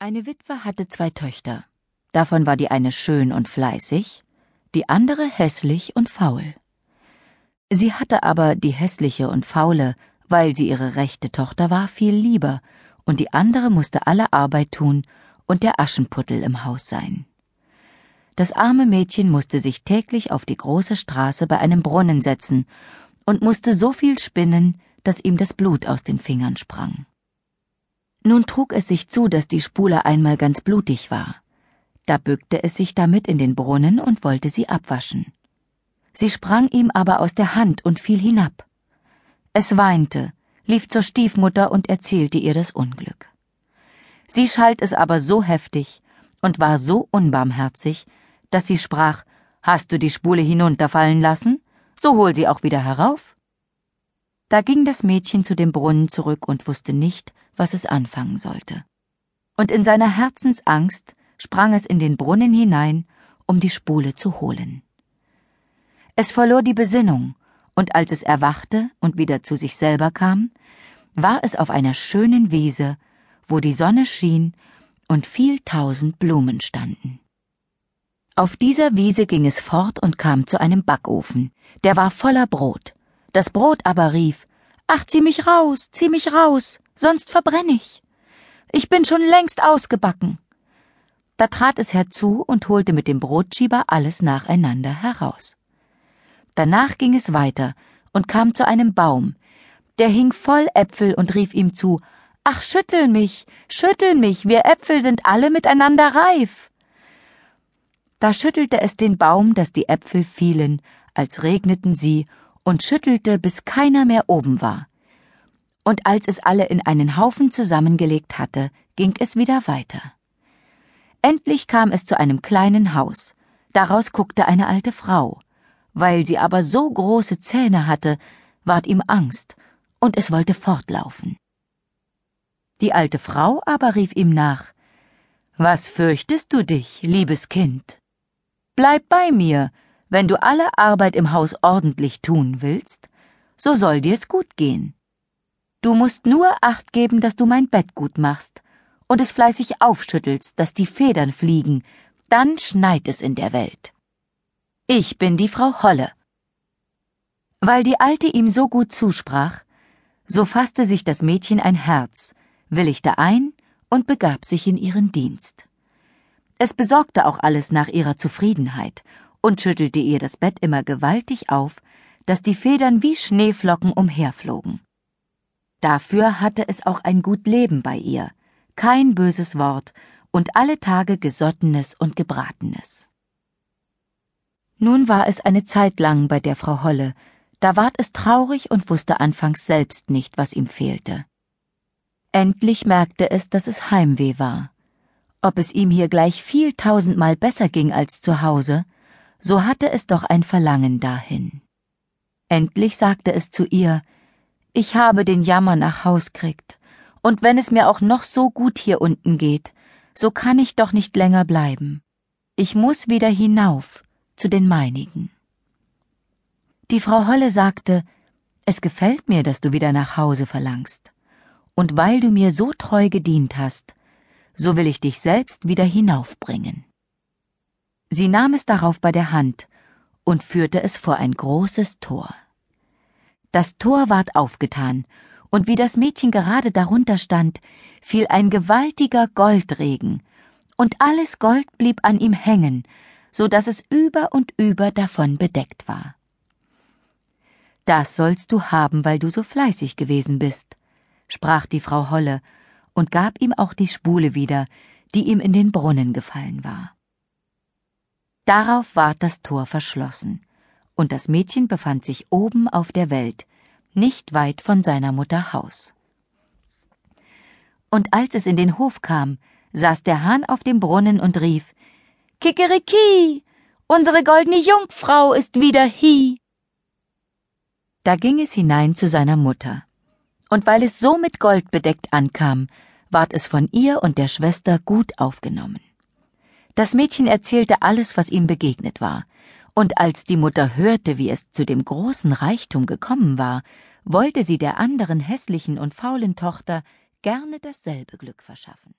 Eine Witwe hatte zwei Töchter. Davon war die eine schön und fleißig, die andere hässlich und faul. Sie hatte aber die hässliche und faule, weil sie ihre rechte Tochter war, viel lieber, und die andere musste alle Arbeit tun und der Aschenputtel im Haus sein. Das arme Mädchen musste sich täglich auf die große Straße bei einem Brunnen setzen und musste so viel spinnen, dass ihm das Blut aus den Fingern sprang. Nun trug es sich zu, dass die Spule einmal ganz blutig war. Da bückte es sich damit in den Brunnen und wollte sie abwaschen. Sie sprang ihm aber aus der Hand und fiel hinab. Es weinte, lief zur Stiefmutter und erzählte ihr das Unglück. Sie schalt es aber so heftig und war so unbarmherzig, dass sie sprach Hast du die Spule hinunterfallen lassen? So hol sie auch wieder herauf. Da ging das Mädchen zu dem Brunnen zurück und wusste nicht, was es anfangen sollte. Und in seiner Herzensangst sprang es in den Brunnen hinein, um die Spule zu holen. Es verlor die Besinnung, und als es erwachte und wieder zu sich selber kam, war es auf einer schönen Wiese, wo die Sonne schien und viel tausend Blumen standen. Auf dieser Wiese ging es fort und kam zu einem Backofen, der war voller Brot. Das Brot aber rief Ach, zieh mich raus, zieh mich raus, sonst verbrenn ich. Ich bin schon längst ausgebacken. Da trat es herzu und holte mit dem Brotschieber alles nacheinander heraus. Danach ging es weiter und kam zu einem Baum, der hing voll Äpfel und rief ihm zu Ach, schüttel mich, schüttel mich, wir Äpfel sind alle miteinander reif. Da schüttelte es den Baum, dass die Äpfel fielen, als regneten sie, und schüttelte, bis keiner mehr oben war und als es alle in einen Haufen zusammengelegt hatte, ging es wieder weiter. Endlich kam es zu einem kleinen Haus. Daraus guckte eine alte Frau. Weil sie aber so große Zähne hatte, ward ihm Angst, und es wollte fortlaufen. Die alte Frau aber rief ihm nach Was fürchtest du dich, liebes Kind? Bleib bei mir, wenn du alle Arbeit im Haus ordentlich tun willst, so soll dir's gut gehen. Du musst nur acht geben, dass du mein Bett gut machst und es fleißig aufschüttelst, dass die Federn fliegen, dann schneit es in der Welt. Ich bin die Frau Holle. Weil die Alte ihm so gut zusprach, so fasste sich das Mädchen ein Herz, willigte ein und begab sich in ihren Dienst. Es besorgte auch alles nach ihrer Zufriedenheit und schüttelte ihr das Bett immer gewaltig auf, dass die Federn wie Schneeflocken umherflogen. Dafür hatte es auch ein gut Leben bei ihr, kein böses Wort und alle Tage Gesottenes und Gebratenes. Nun war es eine Zeit lang bei der Frau Holle, da ward es traurig und wusste anfangs selbst nicht, was ihm fehlte. Endlich merkte es, dass es Heimweh war. Ob es ihm hier gleich viel tausendmal besser ging als zu Hause, so hatte es doch ein Verlangen dahin. Endlich sagte es zu ihr, ich habe den Jammer nach Haus kriegt, und wenn es mir auch noch so gut hier unten geht, so kann ich doch nicht länger bleiben. Ich muss wieder hinauf zu den meinigen. Die Frau Holle sagte, es gefällt mir, dass du wieder nach Hause verlangst, und weil du mir so treu gedient hast, so will ich dich selbst wieder hinaufbringen. Sie nahm es darauf bei der Hand und führte es vor ein großes Tor. Das Tor ward aufgetan, und wie das Mädchen gerade darunter stand, fiel ein gewaltiger Goldregen, und alles Gold blieb an ihm hängen, so dass es über und über davon bedeckt war. Das sollst du haben, weil du so fleißig gewesen bist, sprach die Frau Holle und gab ihm auch die Spule wieder, die ihm in den Brunnen gefallen war. Darauf ward das Tor verschlossen, und das Mädchen befand sich oben auf der Welt, nicht weit von seiner Mutter Haus. Und als es in den Hof kam, saß der Hahn auf dem Brunnen und rief Kikeriki, unsere goldene Jungfrau ist wieder hie. Da ging es hinein zu seiner Mutter, und weil es so mit Gold bedeckt ankam, ward es von ihr und der Schwester gut aufgenommen. Das Mädchen erzählte alles, was ihm begegnet war, und als die Mutter hörte, wie es zu dem großen Reichtum gekommen war, wollte sie der anderen hässlichen und faulen Tochter gerne dasselbe Glück verschaffen.